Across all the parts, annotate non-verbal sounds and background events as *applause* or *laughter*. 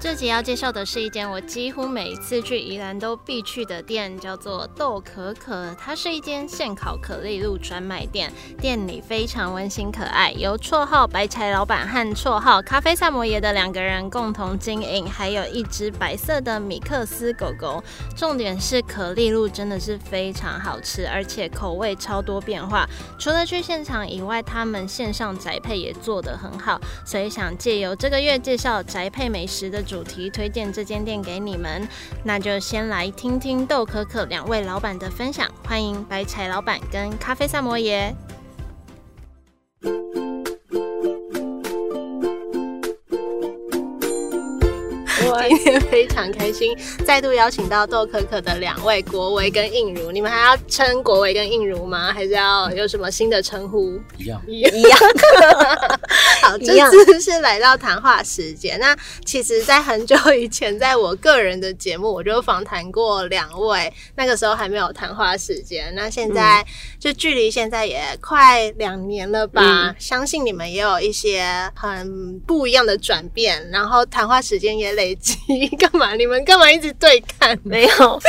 这集要介绍的是一间我几乎每次去宜兰都必去的店，叫做豆可可。它是一间现烤可丽露专卖店，店里非常温馨可爱，由绰号白柴老板和绰号咖啡萨摩耶的两个人共同经营，还有一只白色的米克斯狗狗。重点是可丽露真的是非常好吃，而且口味超多变化。除了去现场以外，他们线上宅配也做得很好，所以想借由这个月介绍宅配美食的。主题推荐这间店给你们，那就先来听听豆可可两位老板的分享。欢迎白柴老板跟咖啡萨摩耶。今天非常开心，再度邀请到豆可可的两位国维跟应如，你们还要称国维跟应如吗？还是要有什么新的称呼？一样，一样。*laughs* 好，这次是来到谈话时间。那其实，在很久以前，在我个人的节目，我就访谈过两位，那个时候还没有谈话时间。那现在就距离现在也快两年了吧？相信你们也有一些很不一样的转变，然后谈话时间也累。干嘛？你们干嘛一直对看？没有，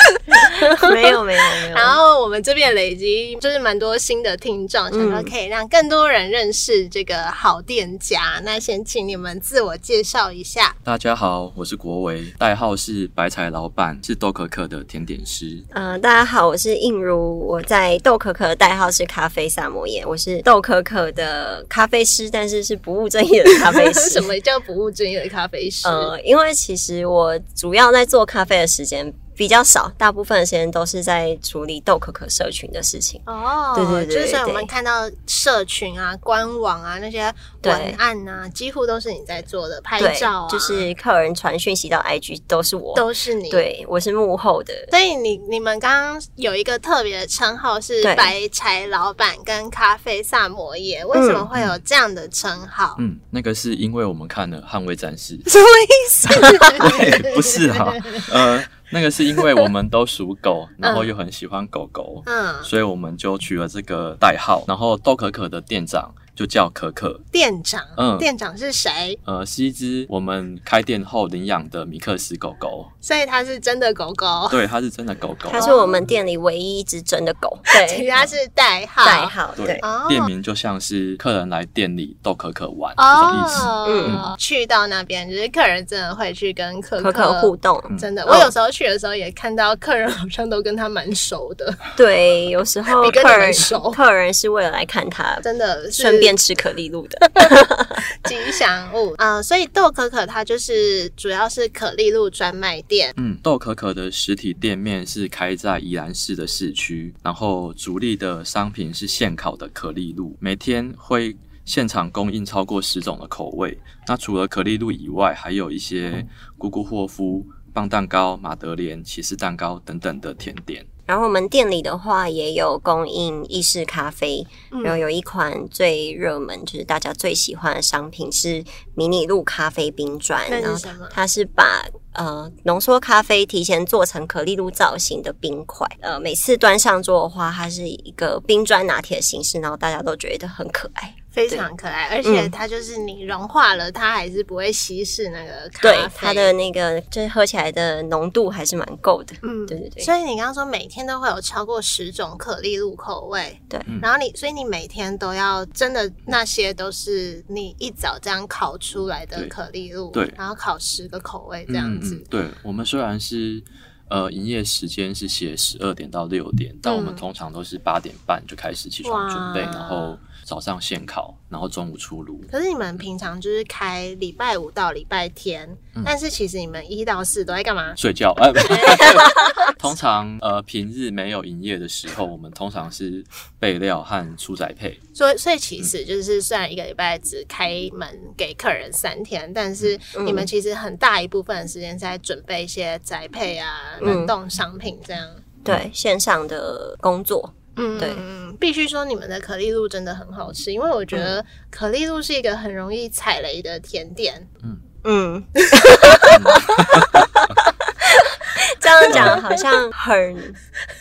没有，没有，没有。*laughs* 然后我们这边累积就是蛮多新的听众，想说可以让更多人认识这个好店家。那先请你们自我介绍一下。大家好，我是国维，代号是白菜老板，是豆可可的甜点师。嗯，大家好，我是映如，我在豆可可的代号是咖啡萨摩耶，我是豆可可的咖啡师，但是是不务正业的咖啡师。*laughs* 什么叫不务正业的咖啡师？呃，因为其实。其实我主要在做咖啡的时间。比较少，大部分的时间都是在处理豆可可社群的事情。哦，对对对，就是我们看到社群啊、官网啊那些文案啊，几乎都是你在做的。拍照啊，就是客人传讯息到 IG 都是我，都是你。对，我是幕后的。所以你你们刚刚有一个特别的称号是白柴老板跟咖啡萨摩耶，为什么会有这样的称号？嗯，那个是因为我们看了《捍卫战士》，什么意思？*laughs* 不是哈，呃。那个是因为我们都属狗，然后又很喜欢狗狗，嗯，所以我们就取了这个代号。然后豆可可的店长。就叫可可店长，嗯，店长是谁？呃，是一只我们开店后领养的米克斯狗狗，所以它是真的狗狗。对，它是真的狗狗。它是我们店里唯一一只真的狗，*laughs* 对，其他是代号。代号，对。店名就像是客人来店里逗可可玩这种意思。嗯，去到那边就是客人真的会去跟可可互动，真的。我有时候去的时候也看到客人好像都跟他蛮熟的。对，有时候 *laughs* 客人熟，客人是为了来看他，真的顺便。吃可丽露的 *laughs* 吉祥物啊，所以豆可可它就是主要是可丽露专卖店。嗯，豆可可的实体店面是开在宜兰市的市区，然后主力的商品是现烤的可丽露，每天会现场供应超过十种的口味。那除了可丽露以外，还有一些咕咕霍夫、棒蛋糕、马德莲、骑士蛋糕等等的甜点。然后我们店里的话也有供应意式咖啡，然后有一款最热门就是大家最喜欢的商品是迷你露咖啡冰砖。然后它是把呃浓缩咖啡提前做成可丽露造型的冰块，呃每次端上桌的话，它是一个冰砖拿铁的形式，然后大家都觉得很可爱。非常可爱，而且它就是你融化了，它还是不会稀释那个咖啡。对，它的那个就是喝起来的浓度还是蛮够的。嗯，对对对。所以你刚刚说每天都会有超过十种可丽露口味，对。然后你，所以你每天都要真的那些都是你一早这样烤出来的可丽露，对。然后烤十个口味这样子。对我们虽然是呃营业时间是写十二点到六点，但我们通常都是八点半就开始起床准备，然后。早上现烤，然后中午出炉。可是你们平常就是开礼拜五到礼拜天，但是其实你们一到四都在干嘛？睡觉。*laughs* *laughs* 通常呃平日没有营业的时候，我们通常是备料和出宅配。所以所以其实就是虽然一个礼拜只开门给客人三天，但是你们其实很大一部分的时间在准备一些宅配啊、冷冻商品这样。对线上的工作。嗯，对。嗯，必须说你们的可丽露真的很好吃，因为我觉得可丽露是一个很容易踩雷的甜点。嗯。嗯，*laughs* 这样讲好像很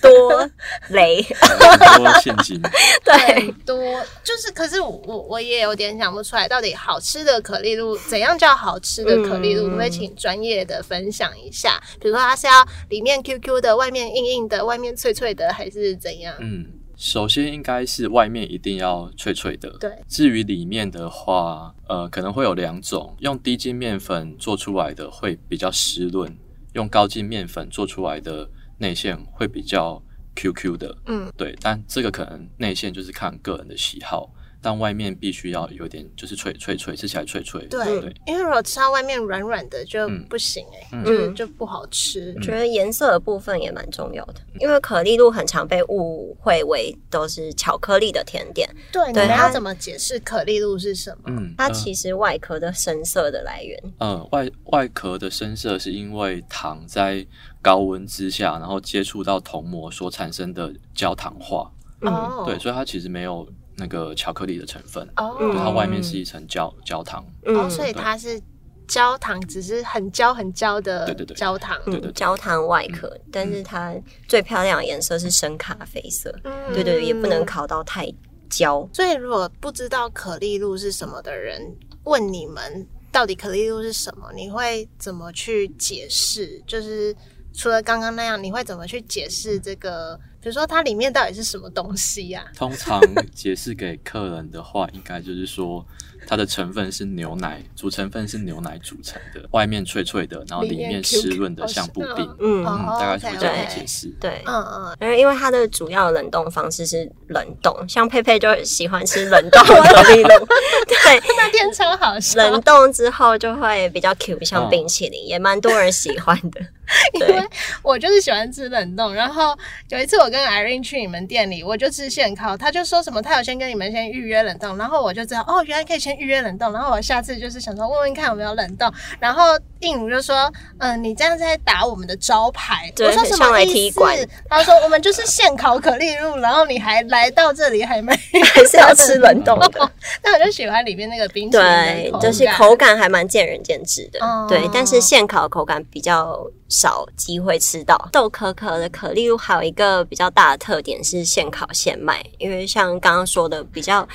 多雷，很多陷阱。*laughs* 对，多就是，可是我我我也有点想不出来，到底好吃的可丽露怎样叫好吃的可丽露？嗯可不可以请专业的分享一下？比如说它是要里面 Q Q 的，外面硬硬的，外面脆脆的，还是怎样？嗯，首先应该是外面一定要脆脆的。对，至于里面的话，呃，可能会有两种，用低筋面粉做出来的会比较湿润，用高筋面粉做出来的内馅会比较 QQ 的。嗯，对，但这个可能内馅就是看个人的喜好，但外面必须要有点就是脆脆脆，吃起来脆脆。对，对，因为如果吃到外面软软的就嗯。不行哎、嗯。就是就不好吃。觉得颜色的部分也蛮重要的，因为可丽露很常被误会为都是巧克力的甜点，对，你对它们要怎么解释可丽露是什么？嗯，它呃。其实外壳的深色的来源，嗯，外外壳的深色是因为糖在高温之下，然后接触到铜膜所产生的焦糖化。嗯。哦，对，所以它其实没有那个巧克力的成分，哦，对，它嗯外面是一层焦焦糖。哦，所以它是焦糖，只是很焦很焦的对对对焦糖。焦糖外壳，但是它最漂亮的颜色是深咖啡色，嗯对对对，也不能。烤到太焦。所以，如果不知道可丽露是什么的人，问你们到底可丽露是什么，你会怎么去解释？就是除了刚刚那样，你会怎么去解释这个？比如说，它里面到底是什么东西呀、通常解释给客人的话，应该就是说它的成分是牛奶，主成分是牛奶组成的，外面脆脆的，然后里面湿润的像布丁。嗯哦嗯，大概是这样解释。对，嗯嗯，因为因为它的主要冷冻方式是冷冻，像佩佩就喜欢吃冷冻 *laughs* 的那种，对，那天超好笑，冷冻之后就会比较 Q，像哦冰淇淋，也蛮多人喜欢的。*laughs* 因为我就是喜欢吃冷冻。然后有一次我跟 Irene 去你们店里，我就吃现烤，他就说什么他有先跟你们先预约冷冻，然后我就知道哦，原来可以先预约冷冻。然后我下次就是想说问问看有没有冷冻。然后应如就说，嗯、你这样在打我们的招牌。我说什么意思？他说我们就是现烤可丽露，然后你还来到这里还没 *laughs* 还是要吃冷冻的，*laughs* 但我就喜欢里面那个冰淇淋对，就是口感还蛮见仁见智的。哦对，但是现烤口感比较少机会吃到。豆可可的可丽露还有一个比较大的特点是现烤现卖，因为像刚刚说的比较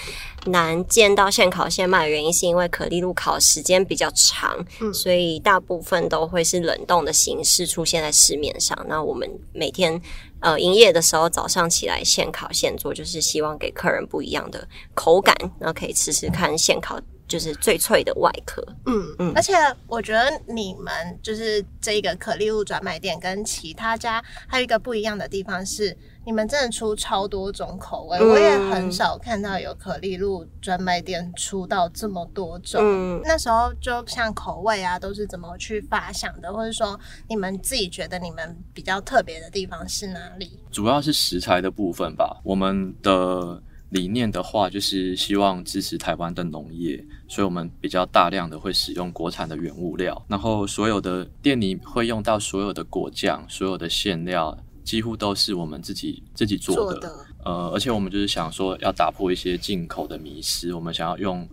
难见到现烤现卖的原因，是因为可丽露烤时间比较长，嗯所以大部分都会是冷冻的形式出现在市面上。那我们每天呃营业的时候，早上起来现烤现做，就是希望给客人不一样的口感，然后可以吃吃看现烤就是最脆的外壳。嗯嗯而且我觉得你们就是这个可丽露专卖店跟其他家还有一个不一样的地方是，你们真的出超多种口味，嗯我也很少看到有可丽露专卖店出到这么多种。嗯，那时候就像口味啊，都是怎么去发想的，或者说你们自己觉得你们比较特别的地方是哪里？主要是食材的部分吧。我们的理念的话，就是希望支持台湾的农业，所以我们比较大量的会使用国产的原物料，然后所有的店里会用到所有的果酱、所有的馅料，几乎都是我们自己自己做的。的呃，而且我们就是想说要打破一些进口的迷思，我们想要用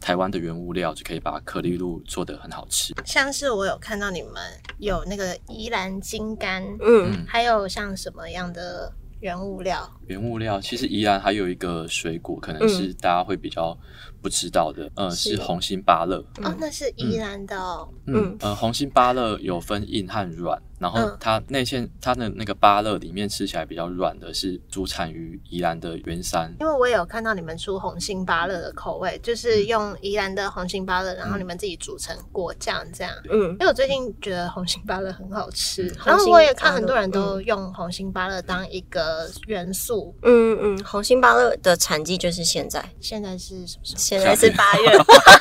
台湾的原物料就可以把可丽露做得很好吃。像是我有看到你们有那个宜兰金柑，嗯还有像什么样的原物料？原物料其实宜兰还有一个水果，可能是大家会比较不知道的，呃，是是红心芭乐。哦，那是宜兰的哦。嗯，呃，红心芭乐有分硬和软，然后嗯它内馅它的那个芭乐里面吃起来比较软的是主产于宜兰的圆山。因为我也有看到你们出红心芭乐的口味，就是用宜兰的红心芭乐，然后你们自己煮成果酱这样。嗯因为我最近觉得红心芭乐很好吃，嗯然后我也看很多人都用红心芭乐当一个元素。嗯嗯，红心芭乐的产季就是现在，现在是什么时候？现在是八月，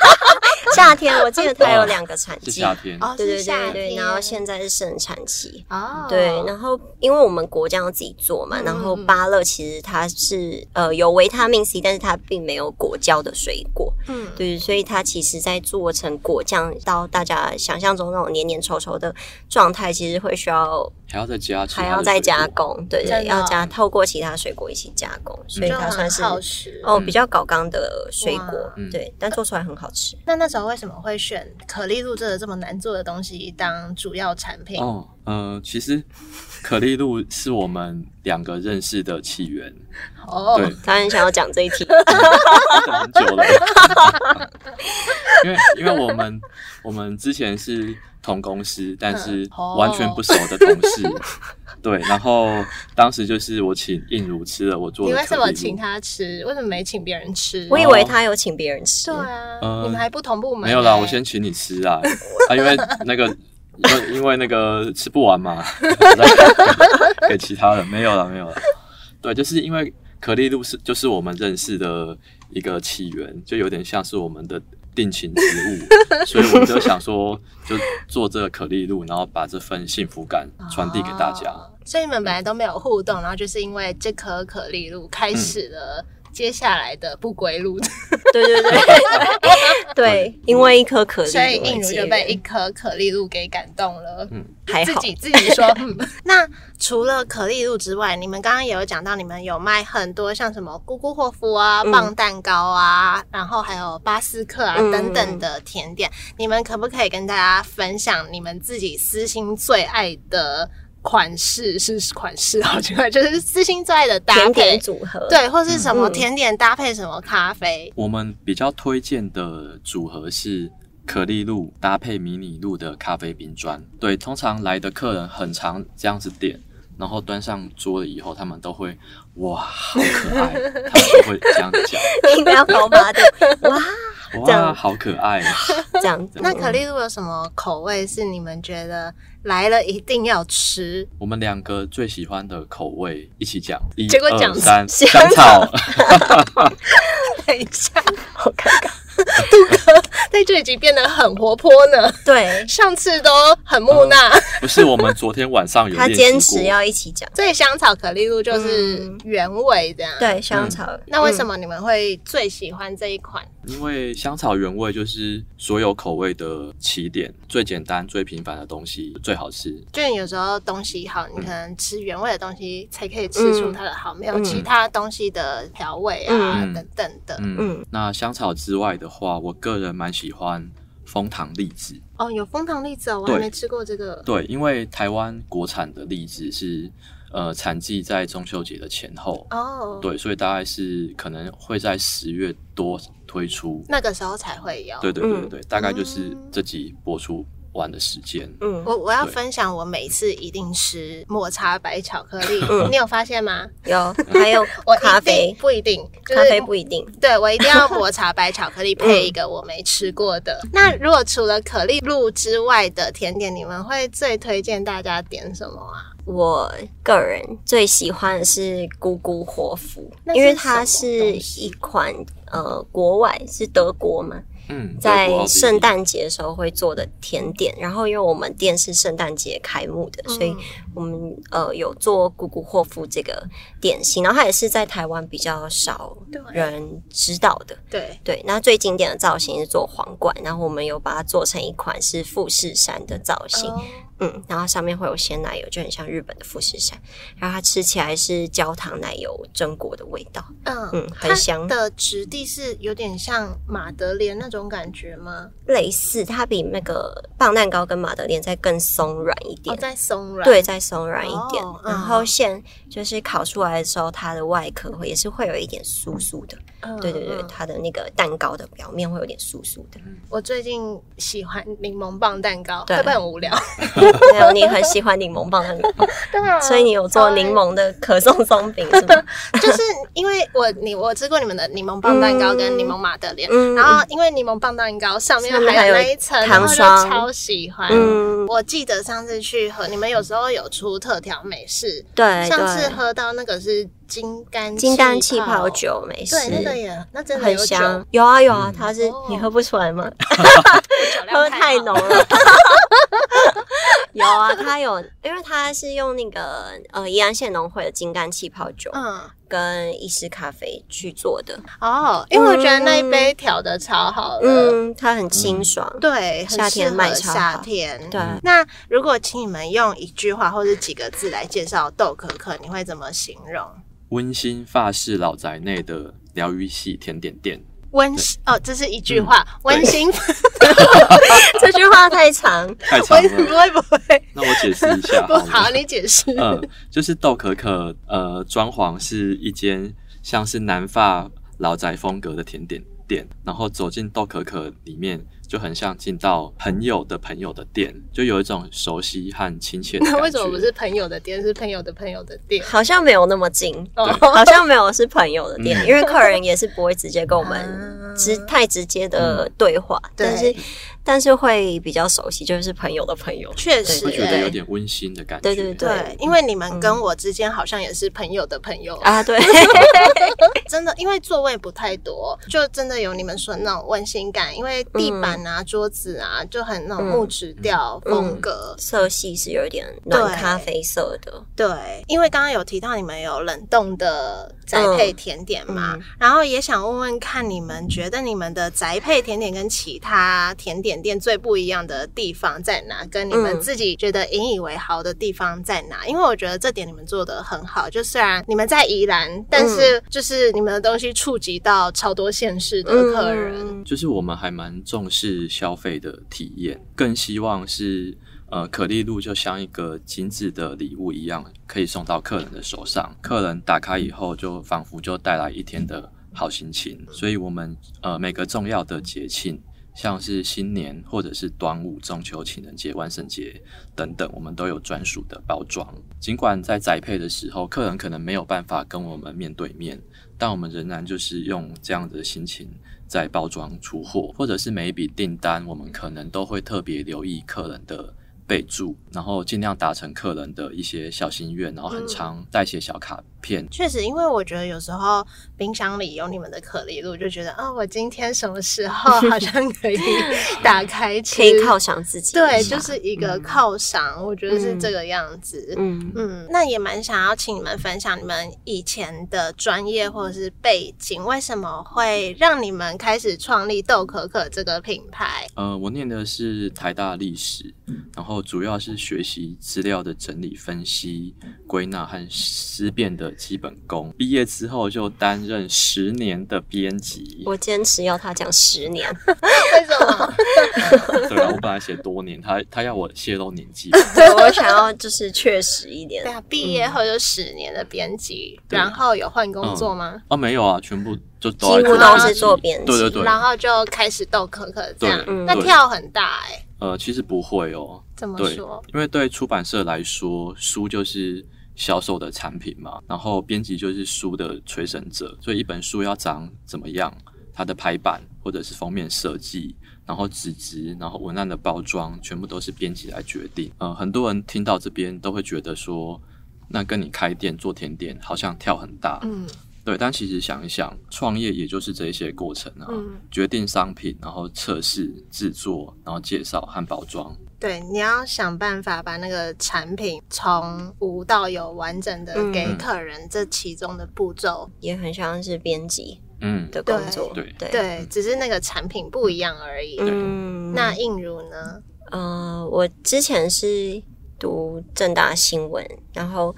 *laughs* 夏天我记得它有两个产季。是夏天。哦，对对是夏对对，天然后现在是盛产期。哦，对，然后因为我们果酱要自己做嘛，嗯然后芭乐其实它是呃有维他命 C，但是它并没有果胶的水果，嗯，对，所以它其实在做成果酱到大家想象中那种黏黏稠稠的状态，其实会需要还要再加还要再加。工，对对，要加透过其他水果一起加工，所以它算是哦嗯比较高纲的水果对，但做出来很好吃。那那时候为什么会选可丽露这个这么难做的东西当主要产品？哦，呃，其实可丽露是我们两个认识的起源，哦，对，他很想要讲这一题，等很久了。因为因为我们我们之前是同公司，但是哦完全不熟的同事。对，然后当时就是我请映如吃了我做你的可丽露为什么请他吃？为什么没请别人吃？我以为他有请别人吃对，啊，呃你们还不同部门、没有啦，欸我先请你吃啊，啊，因为那个。因为因为那个吃不完嘛，*laughs* 给其他人没有了没有了。对，就是因为可丽露是就是我们认识的一个起源，就有点像是我们的定情之物，*laughs* 所以我们就想说，就做这个可丽露，然后把这份幸福感传递给大家。哦所以你们本来都没有互动，然后就是因为这颗可丽露开始了接下来的不归路，对对 *laughs* 对。对，因为一颗可丽，所以映如就被一颗可丽露给感动了。还好，自己自己说，*laughs* 嗯。那除了可丽露之外，你们刚刚也有讲到，你们有卖很多像什么咕咕霍夫啊、嗯。棒蛋糕啊，然后还有巴斯克啊嗯。等等的甜点。你们可不可以跟大家分享你们自己私心最爱的款式？是款式好奇怪，就是私心最爱的搭配甜点，组合，对，或是什么嗯甜点搭配什么咖啡。我们比较推荐的组合是可丽露搭配迷你露的咖啡冰砖。对，通常来的客人很常这样子点，然后端上桌了以后，他们都会哇，好可爱，*laughs* 他们都会这样讲，应该要高八度，哇，这哇，样好可爱啊。*laughs* 这样子。那可丽露有什么口味是你们觉得来了一定要吃？我们两个最喜欢的口味一起讲，一结果讲二三，香香草。*laughs* 等一下，好尴尬。在这一集变得很活泼呢。对上次都很木讷，不是，我们昨天晚上有他坚持要一起讲，所以香草可丽露就是嗯原味这样。，对香草。那为什么？么你们会最喜欢这一款？因为香草原味就是所有口味的起点，最简单、最平凡的东西最好吃。就你有时候东西好，你可能吃原味的东西才可以吃出它的好，没有嗯其他东西的调味啊、嗯等等的。嗯，嗯那香草之外的话，我个人蛮喜欢枫糖栗子。哦，有枫糖栗子哦，我对还没吃过这个。对，因为台湾国产的栗子是呃产季在中秋节的前后，哦，，对，所以大概是可能会在十月多推出。那个时候才会有。对对对对嗯，大概就是这集播出完的时间。嗯，我我要分享，我每次一定吃抹茶白巧克力，嗯你有发现吗？有还有 *laughs* 我咖啡，不一定，就是咖啡不一定。对我一定要 *laughs* 抹茶白巧克力配一个我没吃过的。那如果除了可丽露之外的甜点，你们会最推荐大家点什么啊？我个人最喜欢的是咕咕活福，因为它是一款呃国外是德国嘛，嗯，在圣诞节的时候会做的甜点。然后因为我们店是圣诞节开幕的，所以嗯我们呃有做咕咕霍夫这个点心，然后它也是在台湾比较少人知道的。对，对，那最经典的造型是做皇冠，然后我们有把它做成一款是富士山的造型，哦嗯，然后上面会有鲜奶油，就很像日本的富士山，然后它吃起来是焦糖奶油榛果的味道，嗯嗯很香。它的质地是有点像马德莲那种感觉吗？类似它比那个棒蛋糕跟马德莲再更松软一点。哦，，在松软。对，再松软一点，然后馅就是烤出来的时候，它的外壳会也是会有一点酥酥的，嗯对对对，嗯它的那个蛋糕的表面会有点酥酥的。我最近喜欢柠檬棒蛋糕，对会不会很无聊？*laughs* 没有你很喜欢柠檬棒蛋糕，*laughs* 对啊所以你有做柠檬的可颂松饼 *laughs* 是吗？就是因为我你我吃过你们的柠檬棒蛋糕跟柠檬马德莲，嗯然后因为柠檬棒蛋糕上面还有那一层糖霜超喜欢。嗯，我记得上次去喝，你们有时候有出特调美式，对上次，喝到那个是金柑金柑气泡，酒美式，对，那个也那真的很香。有啊有啊，嗯它是哦你喝不出来吗？*laughs* *laughs* 喝太好浓了。*laughs* 有啊，它有，因为它是用那个呃宜安县农会的金柑气泡酒嗯，跟意式咖啡去做的。哦，因为我觉得那一杯调的超好的，嗯，它很清爽。对，夏天适合卖超好夏天。对，那如果请你们用一句话或者几个字来介绍豆可可，你会怎么形容？温馨法式老宅内的疗愈系甜点店。温馨哦，这是一句话，温馨。*laughs* 这句话太长。太长了不，会不会那我解释一下不好。好，你解释。嗯，就是豆可可，呃，装潢是一间像是南法老宅风格的甜点店，然后走进豆可可里面，就很像进到朋友的朋友的店，就有一种熟悉和亲切的感那。为什么不是朋友的店，*laughs* 是朋友的朋友的店？好像没有那么近，哦。好像没有是朋友的店，嗯。因为客人也是不会直接跟我啊们直太直接的对话，对。但是但是会比较熟悉，就是朋友的朋友。确实对会觉得有欸点温馨的感觉？对对对，因为你们跟我之间好像也是朋友的朋友，啊，对，*laughs* *laughs* 真的，因为座位不太多，就真的有你们说那种温馨感。因为地板啊、桌子啊，就很那种木质调风格。色系是有一点暖咖啡色的，对，因为刚刚有提到你们有冷冻的宅配甜点嘛，然后也想问问看，你们觉得你们的宅配甜点跟其他甜点店最不一样的地方在哪？跟你们嗯自己觉得引以为豪的地方在哪？因为我觉得这点你们做的很好，就虽然你们在宜兰，但是就是你们的东西触及到超多县市的客人。嗯就是我们还蛮重视消费的体验，更希望是呃可丽露就像一个精致的礼物一样，可以送到客人的手上。客人打开以后，就仿佛就带来一天的好心情。所以，我们呃每个重要的节庆，像是新年或者是端午、中秋、情人节、万圣节等等，我们都有专属的包装。尽管在宅配的时候，客人可能没有办法跟我们面对面，但我们仍然就是用这样的心情在包装出货，或者是每一笔订单，我们可能都会特别留意客人的备注，然后尽量达成客人的一些小心愿，然后很常带些小卡片。确实，因为我觉得有时候冰箱里有你们的可丽露，就觉得啊、我今天什么时候 *laughs* 好像可以打开吃，可以犒赏自己，对，就是一个犒赏，我觉得是这个样子。嗯。嗯，那也蛮想要请你们分享你们以前的专业或者是背景，为什么会让你们开始创立豆可可这个品牌？呃，我念的是台大历史，然后主要是学习资料的整理、分析、归纳和思辨的基本功。毕业之后就担任十年的编辑。我坚持要他讲十年，为什么？*laughs* 对啊，我本来写多年，他他要我泄露年纪。对我想要就是确实一点。对，啊，毕业后就十年的编辑，对。然后有换工作吗？哦，没有啊，全部就都几乎都是做编辑。对对对，然后就开始逗可可这样。对，那跳很大哎、呃，其实不会哦。怎么对说？，因为对出版社来说，书就是销售的产品嘛，然后编辑就是书的催生者，所以一本书要长怎么样，它的排版或者是封面设计，然后纸质，然后文案的包装，全部都是编辑来决定。呃，很多人听到这边都会觉得说，那跟你开店做甜点好像跳很大，嗯对，但其实想一想，创业也就是这一些过程啊，嗯，决定商品，然后测试、制作，然后介绍和包装。对，你要想办法把那个产品从无到有完整的嗯给客人，这其中的步骤，也很像是编辑嗯，的工作，对对对，只是那个产品不一样而已。嗯，那映如呢？呃，我之前是读正大新闻，然后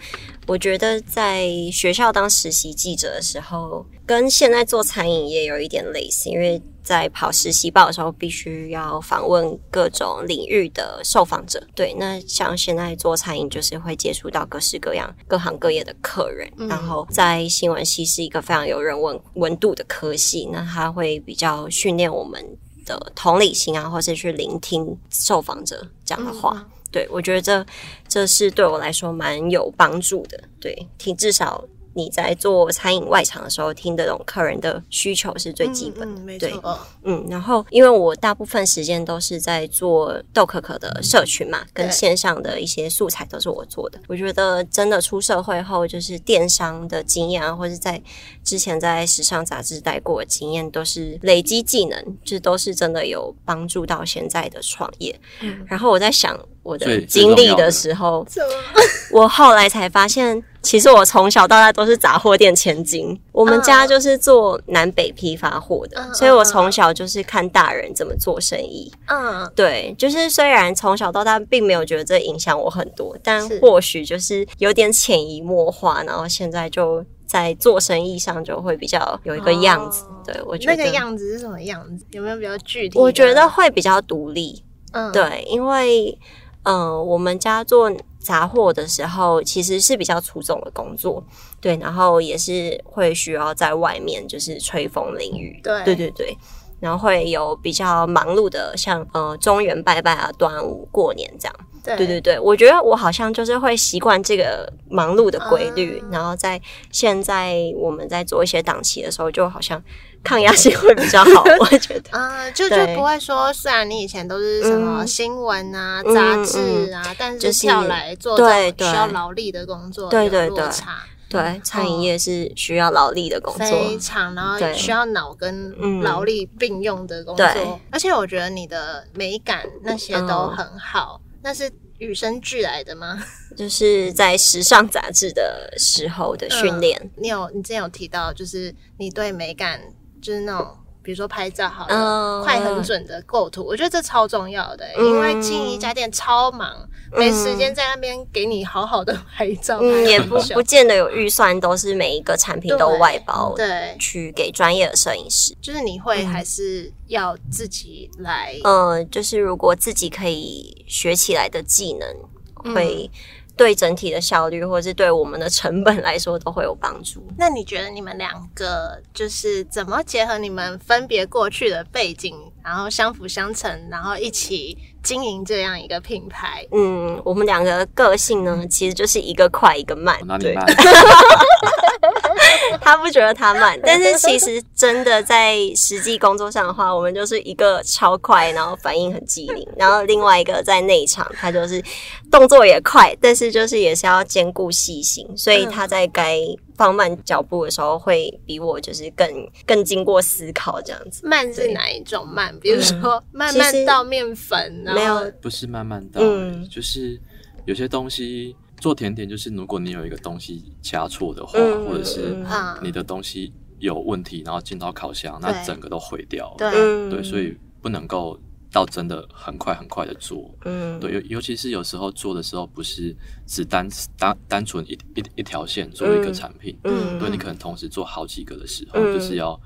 我觉得在学校当实习记者的时候，跟现在做餐饮业有一点类似，因为在跑实习报的时候，必须要访问各种领域的受访者。对，那像现在做餐饮，就是会接触到各式各样、各行各业的客人，嗯然后在新闻系是一个非常有人文温度的科系，那它会比较训练我们。的同理心啊，或是去聆听受访者讲的话，对我觉得这这是对我来说蛮有帮助的。对，听至少你在做餐饮外场的时候，听得懂客人的需求是最基本的。嗯，没对错，嗯，然后因为我大部分时间都是在做豆可可的社群嘛，跟线上的一些素材都是我做的。我觉得真的出社会后，就是电商的经验啊，或者在之前在时尚杂志待过的经验，都是累积技能，这都是真的有帮助到现在的创业。然后我在想我的经历的时候，我后来才发现，其实我从小到大都是杂货店千金。我们家就是做南北批发货的，嗯所以我从小就是看大人怎么做生意。嗯，对，就是虽然从小到大并没有觉得这影响我很多，但或许就是有点潜移默化，然后现在就在做生意上就会比较有一个样子。哦对我觉得那个样子是什么样子？有没有比较具体？我觉得，会比较独立。嗯，对，因为嗯、呃我们家做杂货的时候，其实是比较粗重的工作，对，然后也是会需要在外面就是吹风淋雨，对对对对，然后会有比较忙碌的，像呃中元拜拜啊、端午、过年这样。对。对对对，我觉得我好像就是会习惯这个忙碌的规律，啊然后在现在我们在做一些档期的时候，就好像抗压性会比较好，*laughs* 我觉得。啊、就就不会说，虽然你以前都是什么嗯。新闻啊、嗯杂志啊，但就是是跳来做需要劳力的工作，对对对对，餐饮业是需要劳力的工作，非常，然后对需要脑跟嗯。劳力并用的工作，对。而且我觉得你的美感那些都嗯。很好，那是与生俱来的吗？*laughs* 就是在时尚杂志的时候的训练。你有你之前有提到，就是你对美感，就是那种。比如说拍照好了，嗯快很准的构图，我觉得这超重要的、欸嗯。因为经营一家店超忙，没时间在那边给你好好的拍照，嗯，也不见得有预算，都是每一个产品都外包对，去给专业的摄影师。就是你会还是要自己来，嗯，就是如果自己可以学起来的技能，嗯。会对整体的效率，或者是对我们的成本来说，都会有帮助。*laughs* 那你觉得你们两个就是怎么结合你们分别过去的背景，然后相辅相成，然后一起经营这样一个品牌？嗯，我们两个个性呢，其实就是一个快，一个慢。对，哪里慢？*laughs* *laughs* 他不觉得他慢，*laughs* 但是其实真的在实际工作上的话，我们就是一个超快，然后反应很机灵，*laughs* 然后另外一个在内场，他就是动作也快，但是就是也是要兼顾细心，所以他在该放慢脚步的时候，会比我就是更更经过思考这样子。慢是哪一种慢？比如说慢慢倒面粉，然后没有不是慢慢到、嗯就是有些东西做甜点，就是如果你有一个东西加错的话，嗯或者是你的东西有问题，然后进到烤箱，那整个都毁掉了。对，所以不能够到真的很快很快的做。嗯，对，尤尤其是有时候做的时候，不是只单单单纯一一一条线做一个嗯。产品，嗯。对你可能同时做好几个的时候，嗯。就是要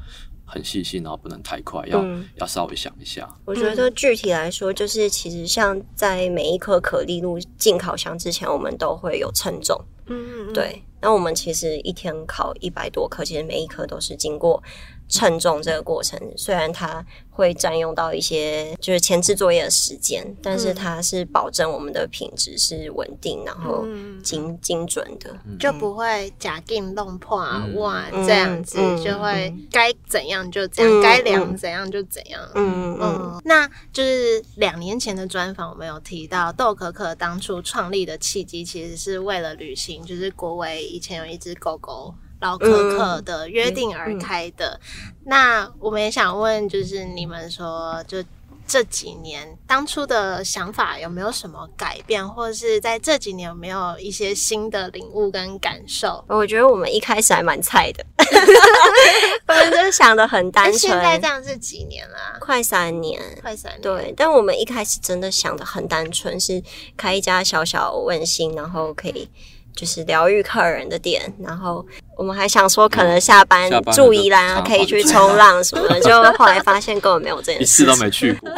很细心，然后不能太快，要、嗯要稍微想一下。我觉得具体来说，就是其实像在每一颗可丽露进烤箱之前，我们都会有称重。嗯嗯，对，那我们其实一天烤一百多颗，其实每一颗都是经过称重这个过程。虽然它会占用到一些就是前置作业的时间，但是它是保证我们的品质是稳定，然后嗯精精准的。就不会假定弄破哇嗯这样子，嗯就会该怎样就怎样，嗯该量嗯怎样就怎样。嗯嗯嗯，那就是两年前的专访，我们有提到豆可可当初创立的契机，其实是为了旅行，就是国维以前有一只狗狗老可可的约定而开的。那我们也想问，就是你们说，就这几年当初的想法有没有什么改变，或者是在这几年有没有一些新的领悟跟感受？我觉得我们一开始还蛮菜的，*laughs* 我们就是想的很单哎，纯。现在这样是几年啦、快三年，快三年。对，但我们一开始真的想的很单纯，是开一家小小温馨，然后可以就是疗愈客人的店。然后我们还想说，可能下班住宜兰啊，可以去冲浪什么的。就后来发现根本没有这件事。一次都没去过，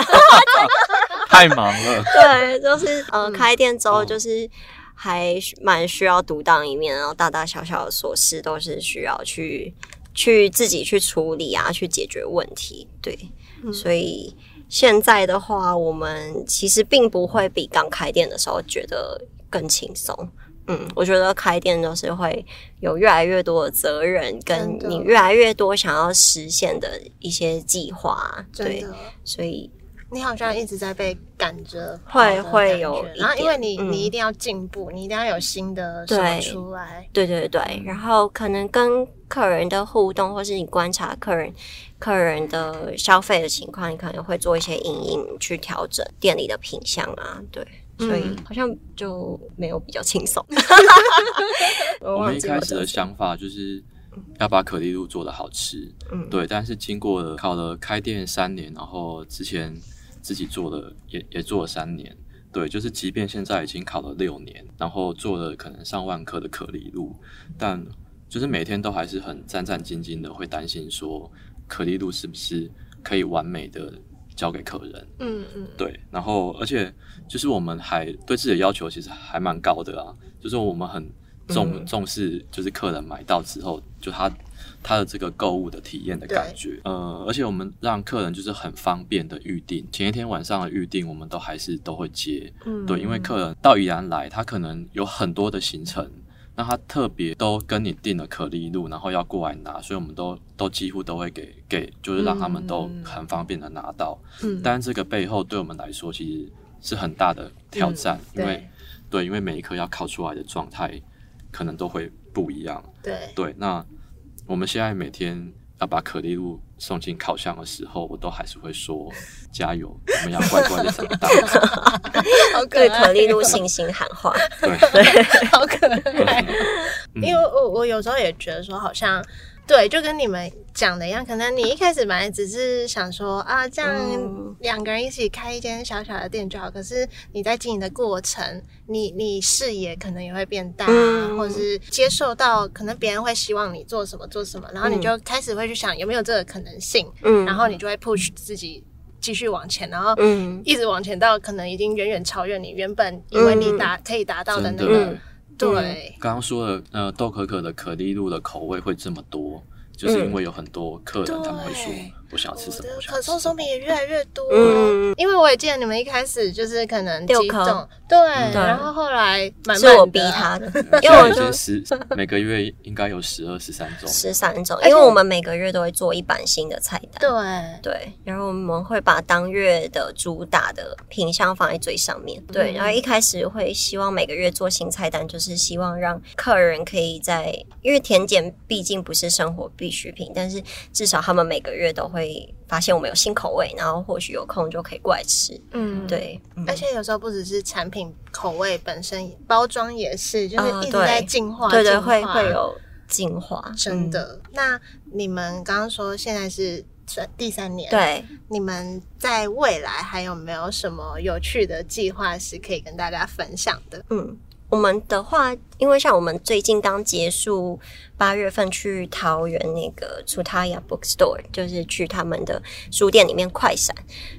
*laughs* 太忙了。*laughs* 对，就是呃，嗯开店之后哦就是还蛮需要独当一面，然后大大小小的琐事都是需要去去自己去处理啊，去解决问题。对，嗯所以现在的话，我们其实并不会比刚开店的时候觉得更轻松。嗯，我觉得开店就是会有越来越多的责任，跟你越来越多想要实现的一些计划，对。所以你好像一直在被赶着会会有然后因为你、嗯。你一定要进步，你一定要有新的什么对出来，对。对对，然后可能跟客人的互动，或是你观察客人客人的消费的情况，你可能会做一些影音去调整店里的品相啊，对。所以嗯好像就没有比较轻松。*laughs* 我我们一开始的想法就是要把可丽露做的好吃，嗯对。但是经过了考了开店三年，然后之前自己做了也也做了三年，对，就是即便现在已经考了六年，然后做了可能上万颗的可丽露，但就是每天都还是很战战兢兢的，会担心说可丽露是不是可以完美的交给客人，嗯嗯，对，然后而且就是我们还对自己的要求其实还蛮高的啊，就是我们很重、嗯。重视，就是客人买到之后，就他他的这个购物的体验的感觉，呃，而且我们让客人就是很方便的预定，前一天晚上的预定我们都还是都会接，嗯。对，因为客人到宜兰来，他可能有很多的行程。那他特别都跟你订了可丽露，然后要过来拿，所以我们都都几乎都会给给，就是让他们都很方便的拿到。嗯但这个背后对我们来说其实是很大的挑战，因为对，因为每一颗要烤出来的状态可能都会不一样。对，对，那我们现在每天要把可丽露送进烤箱的时候，我都还是会说加油，我们要乖乖的长大。*laughs* *laughs* 好可对可丽露信心喊话。对，*laughs* 好可爱。嗯因为我我有时候也觉得说，好像对，就跟你们讲的一样，可能你一开始本来只是想说啊，这样嗯两个人一起开一间小小的店就好。可是你在经营的过程，你你视野可能也会变大，嗯或者是接受到可能别人会希望你做什么做什么，然后你嗯就开始会去想有没有这个可能性，嗯然后你就会 push 自己继续往前，然后嗯。一直往前到可能已经远远超越你原本以为你达、可以达到的那个对，刚刚说的呃豆可可的可丽露的口味会这么多，就是因为有很多客人他们会说对我想要吃什么，可颂松。饼也越来越多，嗯。因为我也记得你们一开始就是可能几种，对，嗯。然后后来慢慢是我逼他的，*laughs* 因为我就在已经十每个月应该有十二十三种，十三种，因为我们每个月都会做一版新的菜单。对，对，然后我们会把当月的主打的品相放在最上面。对，嗯。然后一开始会希望每个月做新菜单，就是希望让客人可以在，因为甜点毕竟不是生活必需品，但是至少他们每个月都会发现我们有新口味，然后或许有空就可以过来吃。嗯，。对，嗯而且有时候不只是产品口味本身，包装也是，就是啊一直在进化。对对，会会有进化，真的。那你们刚刚说现在是第三年，嗯。，对，你们在未来还有没有什么有趣的计划是可以跟大家分享的？嗯，我们的话，因为像我们最近刚结束八月份去桃园那个 Tsutaya Bookstore，就是去他们的书店里面快闪。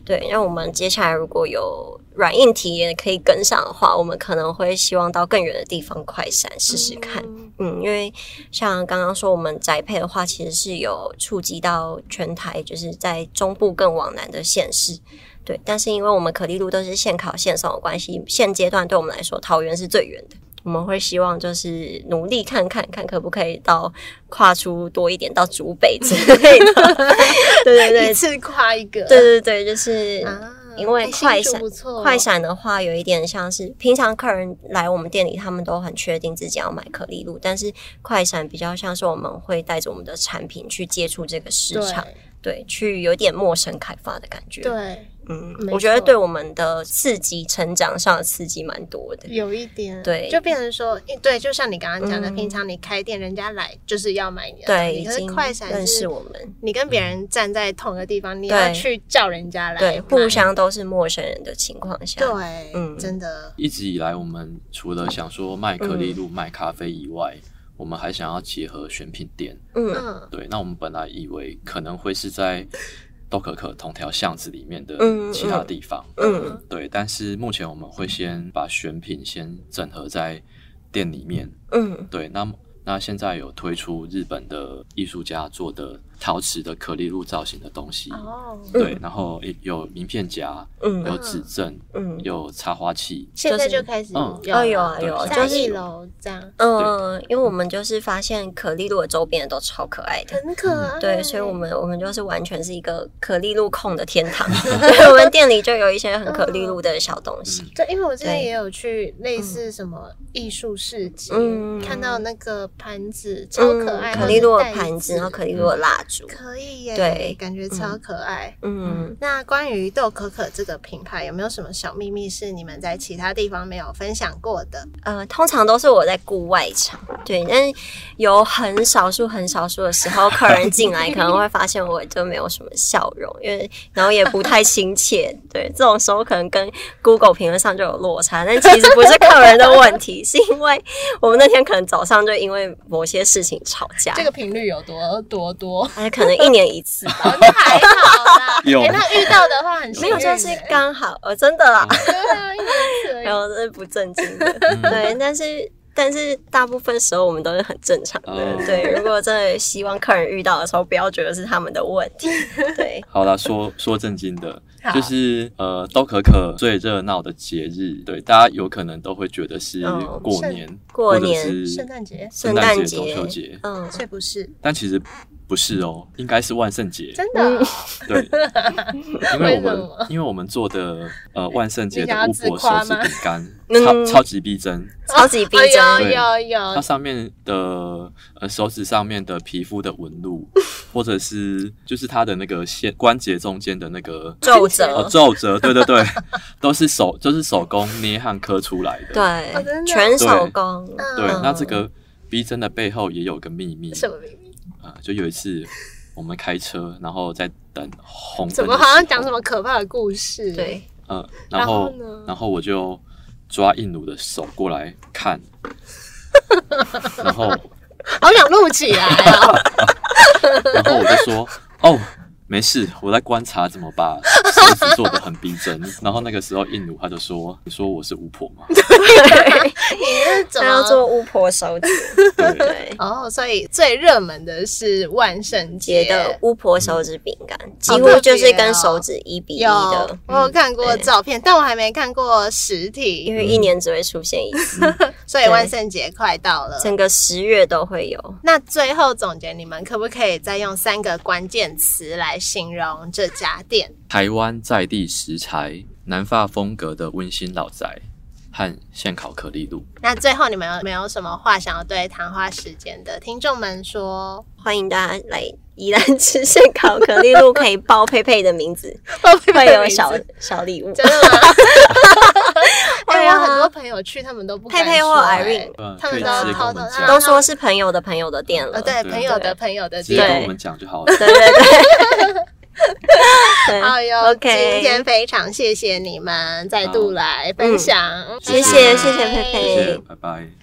对，那我们接下来如果有软硬体也可以跟上的话，我们可能会希望到更远的地方快闪试试看。嗯，因为像刚刚说，我们宅配的话，其实是有触及到全台，就是在中部更往南的县市。对，但是因为我们可丽露都是现烤现送的关系，现阶段对我们来说，桃园是最远的。我们会希望就是努力看看看可不可以到跨出多一点到竹北之类的。*laughs* 对对对一次跨一个，对对对，就是啊，因为快闪快闪的话，有一点像是平常客人来我们店里，他们都很确定自己要买可丽露，但是快闪比较像是我们会带着我们的产品去接触这个市场，对，去有点陌生开发的感觉。，对，嗯，我觉得对我们的刺激成长上的刺激蛮多的。有一点，对就变成说，诶对，就像你刚刚讲的，嗯。平常你开店，人家来就是要买你的东对，快闪认识是我们，你跟别人站在同一个地方，你对。要去叫人家来对，互相都是陌生人的情况下，对，嗯。真的，一直以来，我们除了想说卖可丽露、卖咖啡以外，我们还想要结合选品店。嗯。嗯，对，那我们本来以为可能会是在豆可可同条巷子里面的嗯其他地方，嗯。对，但是目前我们会先把选品先整合在店里面，嗯。对，那那现在有推出日本的艺术家做的陶瓷的可丽露造型的东西。哦，对，然后有名片夹，嗯有指针，嗯有插花器。现在就开始嗯有哦有啊有就是一楼这样，嗯，因为我们就是发现可丽露的周边都超可爱的。很可爱。对，所以我们我们就是完全是一个可丽露控的天堂。*laughs* 对，我们店里就有一些很可丽露的小东西。对，因为我之前也有去类似什么艺术市集，嗯看到那个盘子超可爱，嗯可丽露的盘子，子然后可丽露的蜡烛。可以耶，对感觉超可爱。嗯，那关于豆可可这个品牌，有没有什么小秘密是你们在其他地方没有分享过的？呃，通常都是我在顾外场，对，但是有很少数、很少数的时候，客人进来可能会发现我就没有什么笑容，因为然后也不太亲切，对，这种时候可能跟 Google 评论上就有落差，但其实不是客人的问题，*laughs* 是因为我们那天可能早上就因为某些事情吵架，这个频率有多多多？*laughs* 可能一年一次吧。哦，那还好啦。有。诶那遇到的话很没有，运。就是刚好，呃，真的啦，对啊，一年一次而已。没有，这是不正经的，对，但是。但是大部分时候我们都是很正常的，哦。对。如果真的希望客人遇到的时候，不要觉得是他们的问题，*laughs* 对。好了，说说正经的，就是呃，豆可可最热闹的节日，对大家有可能都会觉得是哦过年，过年圣诞节，圣诞节、节。中秋节，嗯，却不是？但其实不是哦，应该是万圣节。真的哦。*laughs* 对，因为我们因为我们做的呃万圣节的巫婆手指饼干，*laughs* 嗯超 *laughs* 超级逼真，超级逼哦真，对有有有它，上面的呃手指上面的皮肤的纹路，或者是就是它的那个线关节中间的那个皱呃褶，皱褶，对对对，都是手就是手工捏和刻出来的。对，真的全手工，对，嗯那这个逼真的背后也有个秘密什么秘密？啊、就有一次我们开车，然后在等红灯，怎么好像讲什？么可怕的故事？对，嗯，然然后然后我就抓印奴的手过来看，*laughs* 然后好想录起来啊！*laughs* 然后我就说哦。没事，我在观察怎么把手指做的很逼真。*laughs* 然后那个时候，印奴他就说：“你说我是巫婆吗 *laughs* 你是怎他要？做巫婆手指，？”对，对。哦，所以最热门的是万圣节节的巫婆手指饼干，几乎就是跟哦手指一比一有的，，我有看过照片，但我还没看过实体因，为一年只会出现一次，*laughs* 所以万圣节快到了。整个十月都会有。那最后总结，你们可不可以再用三个关键词来形容这家店？台湾在地食材、南法风格的温馨老宅和现烤可丽露。那最后你们有没有什么话想要对谈话时间的听众们说？欢迎大家来宜兰吃现烤可丽露，可以报佩佩的名字，*laughs* 会会有小小礼物。真的吗？*laughs* 哎，对啊我很多朋友去，他们都不敢佩佩或 Irene 嗯他们都偷偷都说是朋友的朋友的店了，呃，对，对朋友的朋友的直接跟店。我们讲就好了。对对对。对 *laughs* 好哟 OK 今天非常谢谢你们再度来分享，谢谢拜拜谢谢佩佩谢谢，拜拜。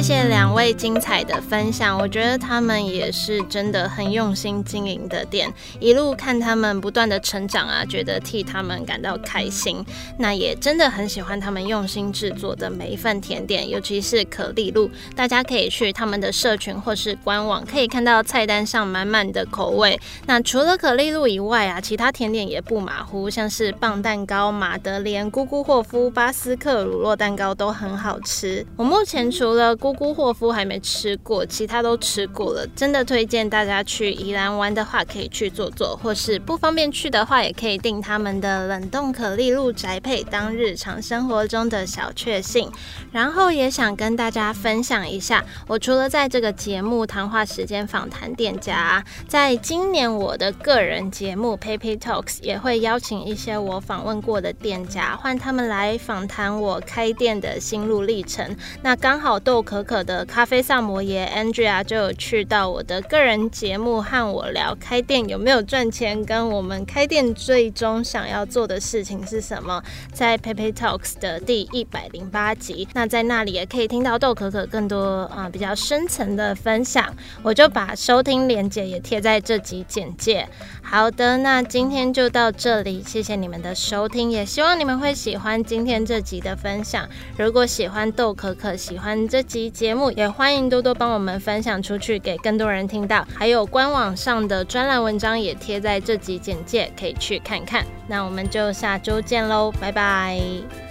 谢谢两位精彩的分享，我觉得他们也是真的很用心经营的店，一路看他们不断的成长啊，觉得替他们感到开心。那也真的很喜欢他们用心制作的每一份甜点，尤其是可丽露，大家可以去他们的社群或是官网，可以看到菜单上满满的口味。那除了可丽露以外啊，其他甜点也不马虎，像是棒蛋糕、马德莲、姑姑霍夫、巴斯克乳酪蛋糕都很好吃。我目前除了姑姑霍夫还没吃过，其他都吃过了。真的推荐大家去宜兰玩的话，可以去坐坐，或是不方便去的话，也可以订他们的冷冻可丽露宅配，当日常生活中的小确幸。然后也想跟大家分享一下，我除了在这个节目谈话时间访谈店家，在今年我的个人节目 Pepe Talks 也会邀请一些我访问过的店家，换他们来访谈我开店的心路历程。那刚好豆可可可的咖啡萨摩耶 Andrea 就有去到我的个人节目和我聊开店有没有赚钱，跟我们开店最终想要做的事情是什么，在 Pepe Talks 的第一百零八集。那在那里也可以听到豆可可更多啊比较深层的分享，我就把收听链接也贴在这集简介。好的，那今天就到这里，谢谢你们的收听，也希望你们会喜欢今天这集的分享。如果喜欢豆可可，喜欢这集节目，也欢迎多多帮我们分享出去，给更多人听到。还有官网上的专栏文章也贴在这集简介，可以去看看。那我们就下周见喽，拜拜。